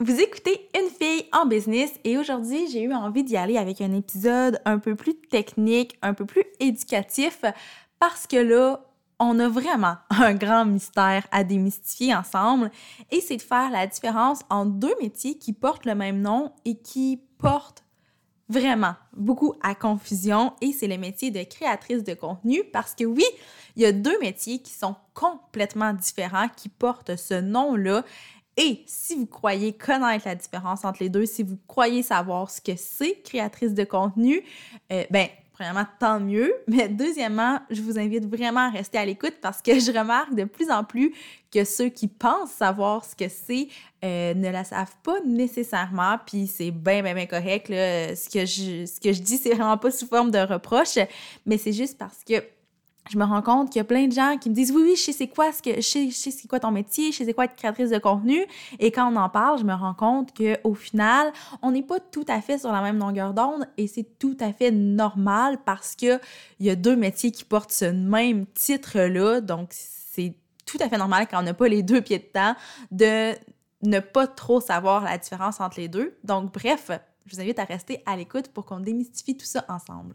Vous écoutez Une fille en business et aujourd'hui, j'ai eu envie d'y aller avec un épisode un peu plus technique, un peu plus éducatif parce que là, on a vraiment un grand mystère à démystifier ensemble et c'est de faire la différence entre deux métiers qui portent le même nom et qui portent vraiment beaucoup à confusion et c'est le métier de créatrice de contenu parce que oui, il y a deux métiers qui sont complètement différents, qui portent ce nom-là et si vous croyez connaître la différence entre les deux, si vous croyez savoir ce que c'est créatrice de contenu, euh, ben premièrement, tant mieux. Mais deuxièmement, je vous invite vraiment à rester à l'écoute parce que je remarque de plus en plus que ceux qui pensent savoir ce que c'est euh, ne la savent pas nécessairement. Puis c'est bien, bien, bien correct. Ce, que je, ce que je dis, c'est vraiment pas sous forme de reproche, mais c'est juste parce que je me rends compte qu'il y a plein de gens qui me disent oui oui je sais c'est quoi ce que je sais, c'est quoi ton métier je sais c'est quoi être créatrice de contenu. Et quand on en parle je me rends compte que au final on n'est pas tout à fait sur la même longueur d'onde et c'est tout à fait normal parce que il y a deux métiers qui portent ce même titre là donc c'est tout à fait normal quand on n'a pas les deux pieds de temps de ne pas trop savoir la différence entre les deux. Donc bref je vous invite à rester à l'écoute pour qu'on démystifie tout ça ensemble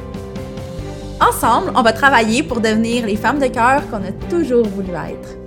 Ensemble, on va travailler pour devenir les femmes de cœur qu'on a toujours voulu être.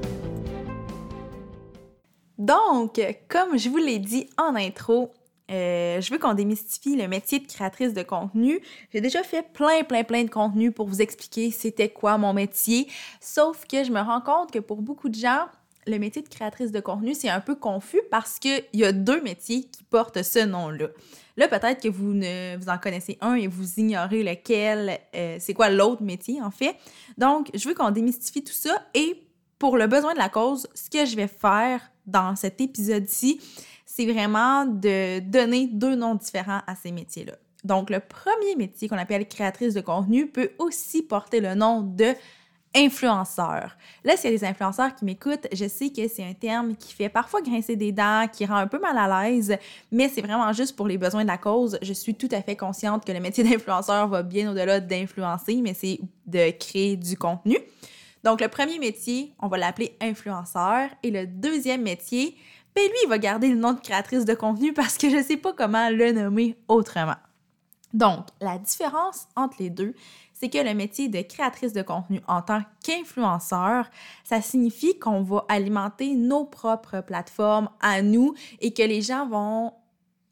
Donc, comme je vous l'ai dit en intro, euh, je veux qu'on démystifie le métier de créatrice de contenu. J'ai déjà fait plein, plein, plein de contenu pour vous expliquer c'était quoi mon métier. Sauf que je me rends compte que pour beaucoup de gens, le métier de créatrice de contenu, c'est un peu confus parce qu'il y a deux métiers qui portent ce nom-là. Là, peut-être que vous, ne, vous en connaissez un et vous ignorez lequel, euh, c'est quoi l'autre métier en fait. Donc, je veux qu'on démystifie tout ça et pour le besoin de la cause, ce que je vais faire dans cet épisode-ci, c'est vraiment de donner deux noms différents à ces métiers-là. Donc, le premier métier qu'on appelle créatrice de contenu peut aussi porter le nom de influenceur. Là, s'il y a des influenceurs qui m'écoutent, je sais que c'est un terme qui fait parfois grincer des dents, qui rend un peu mal à l'aise, mais c'est vraiment juste pour les besoins de la cause. Je suis tout à fait consciente que le métier d'influenceur va bien au-delà d'influencer, mais c'est de créer du contenu. Donc, le premier métier, on va l'appeler influenceur, et le deuxième métier, ben lui, il va garder le nom de créatrice de contenu parce que je ne sais pas comment le nommer autrement. Donc, la différence entre les deux, c'est que le métier de créatrice de contenu en tant qu'influenceur, ça signifie qu'on va alimenter nos propres plateformes à nous et que les gens vont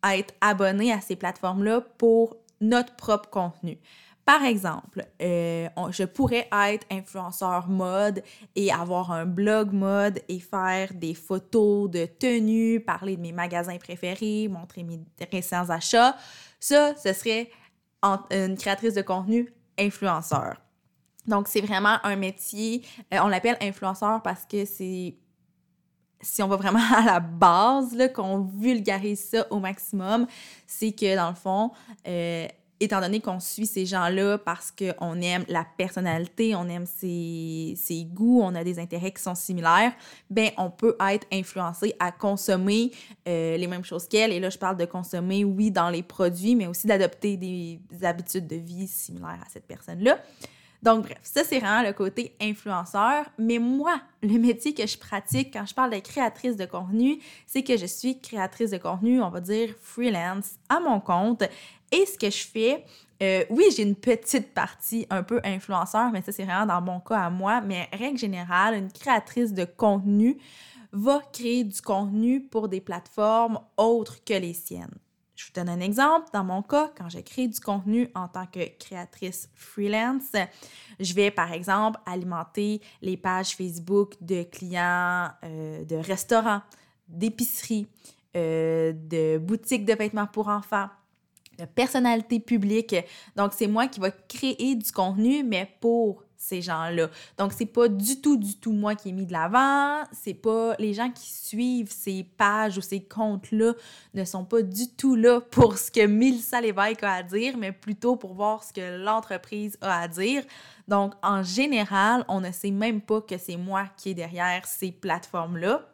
être abonnés à ces plateformes-là pour notre propre contenu. Par exemple, euh, je pourrais être influenceur mode et avoir un blog mode et faire des photos de tenues, parler de mes magasins préférés, montrer mes récents achats. Ça, ce serait une créatrice de contenu influenceur. Donc, c'est vraiment un métier, euh, on l'appelle influenceur parce que c'est, si on va vraiment à la base, qu'on vulgarise ça au maximum, c'est que dans le fond, euh, étant donné qu'on suit ces gens-là parce qu'on aime la personnalité, on aime ses, goûts, on a des intérêts qui sont similaires, ben on peut être influencé à consommer euh, les mêmes choses qu'elle. Et là, je parle de consommer, oui, dans les produits, mais aussi d'adopter des habitudes de vie similaires à cette personne-là. Donc, bref, ça, c'est vraiment le côté influenceur. Mais moi, le métier que je pratique quand je parle de créatrice de contenu, c'est que je suis créatrice de contenu, on va dire freelance, à mon compte. Et ce que je fais, euh, oui, j'ai une petite partie un peu influenceur, mais ça, c'est vraiment dans mon cas à moi. Mais règle générale, une créatrice de contenu va créer du contenu pour des plateformes autres que les siennes. Je vous donne un exemple. Dans mon cas, quand je crée du contenu en tant que créatrice freelance, je vais par exemple alimenter les pages Facebook de clients euh, de restaurants, d'épiceries, euh, de boutiques de vêtements pour enfants de personnalité publique. Donc, c'est moi qui vais créer du contenu, mais pour ces gens-là. Donc, c'est pas du tout, du tout moi qui ai mis de l'avant. C'est pas les gens qui suivent ces pages ou ces comptes-là ne sont pas du tout là pour ce que Mélissa Lévesque a à dire, mais plutôt pour voir ce que l'entreprise a à dire. Donc, en général, on ne sait même pas que c'est moi qui est derrière ces plateformes-là.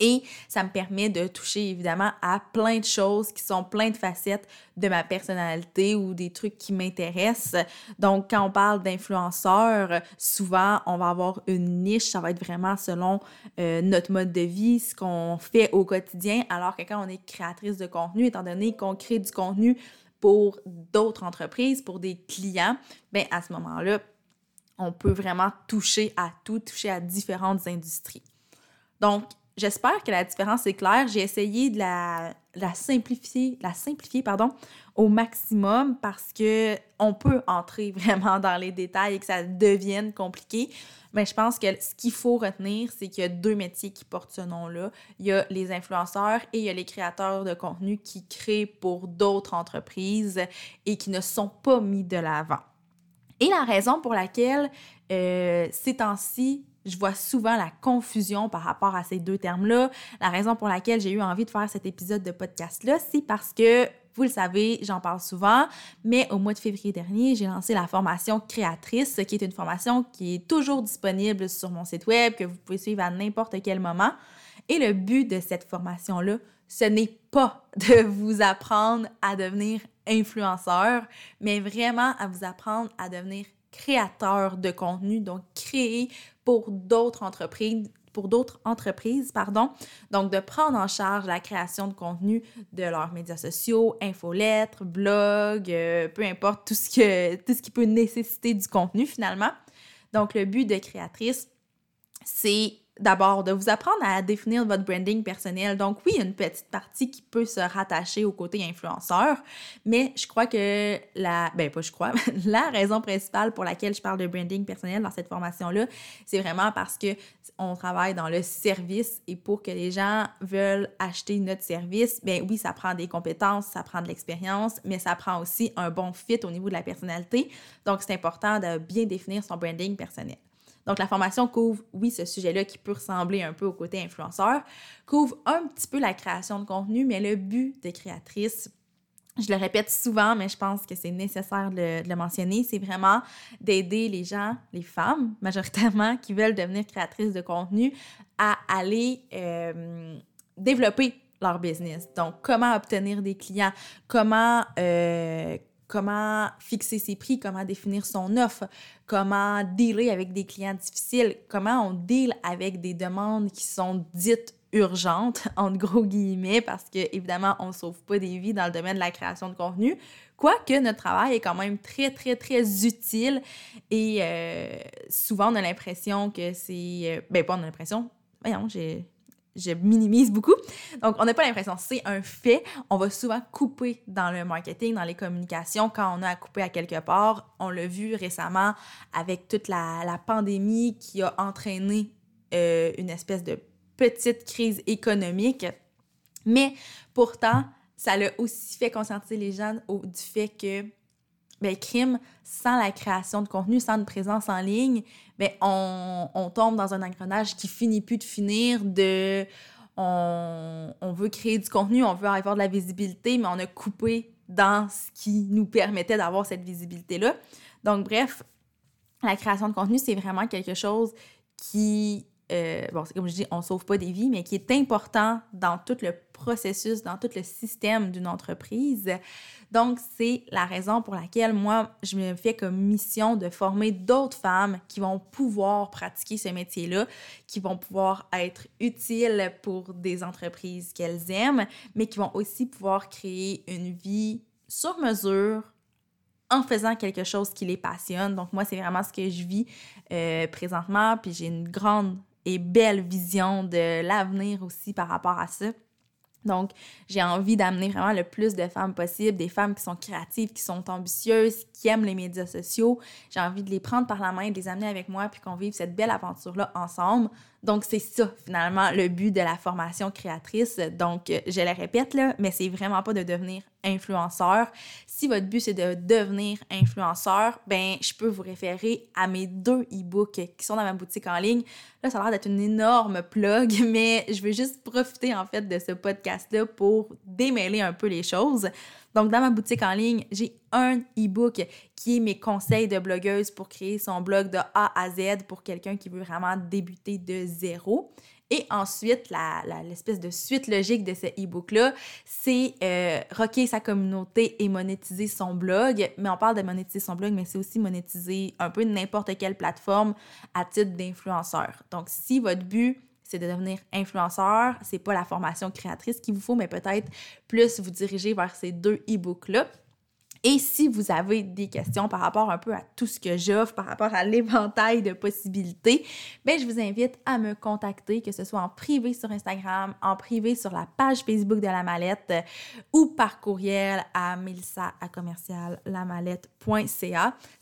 Et ça me permet de toucher évidemment à plein de choses qui sont plein de facettes de ma personnalité ou des trucs qui m'intéressent. Donc, quand on parle d'influenceurs, souvent, on va avoir une niche, ça va être vraiment selon euh, notre mode de vie, ce qu'on fait au quotidien, alors que quand on est créatrice de contenu, étant donné qu'on crée du contenu pour d'autres entreprises, pour des clients, bien à ce moment-là, on peut vraiment toucher à tout, toucher à différentes industries. Donc, J'espère que la différence est claire. J'ai essayé de la, simplifier, la simplifier pardon, au maximum parce que on peut entrer vraiment dans les détails et que ça devienne compliqué. Mais je pense que ce qu'il faut retenir, c'est qu'il y a deux métiers qui portent ce nom-là. Il y a les influenceurs et il y a les créateurs de contenu qui créent pour d'autres entreprises et qui ne sont pas mis de l'avant. Et la raison pour laquelle euh, ces temps-ci, je vois souvent la confusion par rapport à ces deux termes-là. La raison pour laquelle j'ai eu envie de faire cet épisode de podcast-là, c'est parce que, vous le savez, j'en parle souvent, mais au mois de février dernier, j'ai lancé la formation créatrice, qui est une formation qui est toujours disponible sur mon site web, que vous pouvez suivre à n'importe quel moment. Et le but de cette formation-là, ce n'est pas de vous apprendre à devenir influenceur, mais vraiment à vous apprendre à devenir créateur de contenu, donc créer pour d'autres entreprises pour d'autres entreprises, pardon. Donc, de prendre en charge la création de contenu de leurs médias sociaux, infolettres, blogs, euh, peu importe, tout ce, que, tout ce qui peut nécessiter du contenu finalement. Donc, le but de créatrice, c'est d'abord de vous apprendre à définir votre branding personnel. Donc oui, il y a une petite partie qui peut se rattacher au côté influenceur, mais je crois que la ben pas je crois, la raison principale pour laquelle je parle de branding personnel dans cette formation là, c'est vraiment parce que on travaille dans le service et pour que les gens veulent acheter notre service, ben oui, ça prend des compétences, ça prend de l'expérience, mais ça prend aussi un bon fit au niveau de la personnalité. Donc c'est important de bien définir son branding personnel. Donc, la formation couvre, oui, ce sujet-là qui peut ressembler un peu au côté influenceur, couvre un petit peu la création de contenu, mais le but de créatrice, je le répète souvent, mais je pense que c'est nécessaire de le, mentionner, c'est vraiment d'aider les gens, les femmes majoritairement, qui veulent devenir créatrices de contenu à aller euh, développer leur business. Donc, comment obtenir des clients, comment, euh, comment fixer ses prix, comment définir son offre, comment dealer avec des clients difficiles, comment on deal avec des demandes qui sont dites urgentes, en gros guillemets, parce que évidemment, on ne sauve pas des vies dans le domaine de la création de contenu, quoique notre travail est quand même très, très, très utile et euh, souvent on a l'impression que c'est... Euh, ben pas on a l'impression, voyons, j'ai je minimise beaucoup. Donc, on n'a pas l'impression, c'est un fait. On va souvent couper dans le marketing, dans les communications, quand on a à couper à quelque part. On l'a vu récemment avec toute la, pandémie qui a entraîné euh, une espèce de petite crise économique. Mais pourtant, ça l'a aussi fait conscientiser les au, du fait que ben, crime, sans la création de contenu, sans une présence en ligne, ben, on, tombe dans un engrenage qui finit plus de finir de on, veut créer du contenu, on veut avoir de la visibilité, mais on a coupé dans ce qui nous permettait d'avoir cette visibilité-là. Donc, bref, la création de contenu, c'est vraiment quelque chose qui euh, bon, comme je dis, on sauve pas des vies, mais qui est important dans tout le processus, dans tout le système d'une entreprise. Donc, c'est la raison pour laquelle moi, je me fais comme mission de former d'autres femmes qui vont pouvoir pratiquer ce métier-là, qui vont pouvoir être utiles pour des entreprises qu'elles aiment, mais qui vont aussi pouvoir créer une vie sur mesure en faisant quelque chose qui les passionne. Donc moi, c'est vraiment ce que je vis euh, présentement, puis j'ai une grande et belle vision de l'avenir aussi par rapport à ça. Donc, j'ai envie d'amener vraiment le plus de femmes possible, des femmes qui sont créatives, qui sont ambitieuses, qui aiment les médias sociaux. J'ai envie de les prendre par la main, de les amener avec moi, puis qu'on vive cette belle aventure-là ensemble. Donc, c'est ça, finalement, le but de la formation créatrice. Donc, je le répète, là, mais c'est vraiment pas de devenir influenceur. Si votre but, c'est de devenir influenceur, ben, je peux vous référer à mes deux e-books qui sont dans ma boutique en ligne. Là, ça a l'air d'être une énorme plug, mais je veux juste profiter, en fait, de ce podcast-là pour démêler un peu les choses. Donc, dans ma boutique en ligne, j'ai un e-book qui est mes conseils de blogueuse pour créer son blog de A à Z pour quelqu'un qui veut vraiment débuter de zéro. Et ensuite, l'espèce de suite logique de ce e-book-là, c'est euh, rocker sa communauté et monétiser son blog. Mais on parle de monétiser son blog, mais c'est aussi monétiser un peu n'importe quelle plateforme à titre d'influenceur. Donc, si votre but, c'est de devenir influenceur. C'est pas la formation créatrice qu'il vous faut, mais peut-être plus vous diriger vers ces deux e-books-là. Et si vous avez des questions par rapport un peu à tout ce que j'offre, par rapport à l'éventail de possibilités, ben je vous invite à me contacter, que ce soit en privé sur Instagram, en privé sur la page Facebook de la mallette ou par courriel à melissa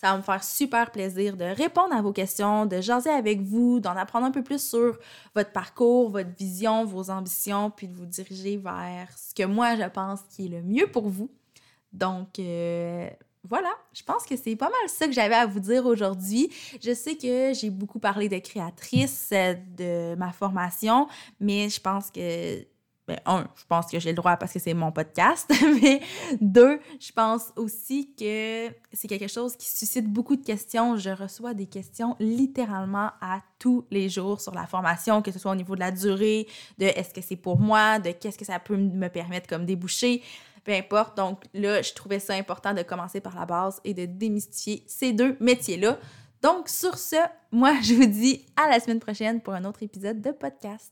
Ça va me faire super plaisir de répondre à vos questions, de jaser avec vous, d'en apprendre un peu plus sur votre parcours, votre vision, vos ambitions, puis de vous diriger vers ce que moi je pense qui est le mieux pour vous donc, euh, voilà, je pense que c'est pas mal ça que j'avais à vous dire aujourd'hui. Je sais que j'ai beaucoup parlé de créatrice, euh, de ma formation, mais je pense que ben, un, je pense que j'ai le droit parce que c'est mon podcast, mais deux, je pense aussi que c'est quelque chose qui suscite beaucoup de questions. Je reçois des questions littéralement à tous les jours sur la formation, que ce soit au niveau de la durée, de est-ce que c'est pour moi, de qu'est-ce que ça peut me permettre comme débouché peu importe. Donc là, je trouvais ça important de commencer par la base et de démystifier ces deux métiers-là. Donc sur ce, moi, je vous dis à la semaine prochaine pour un autre épisode de podcast.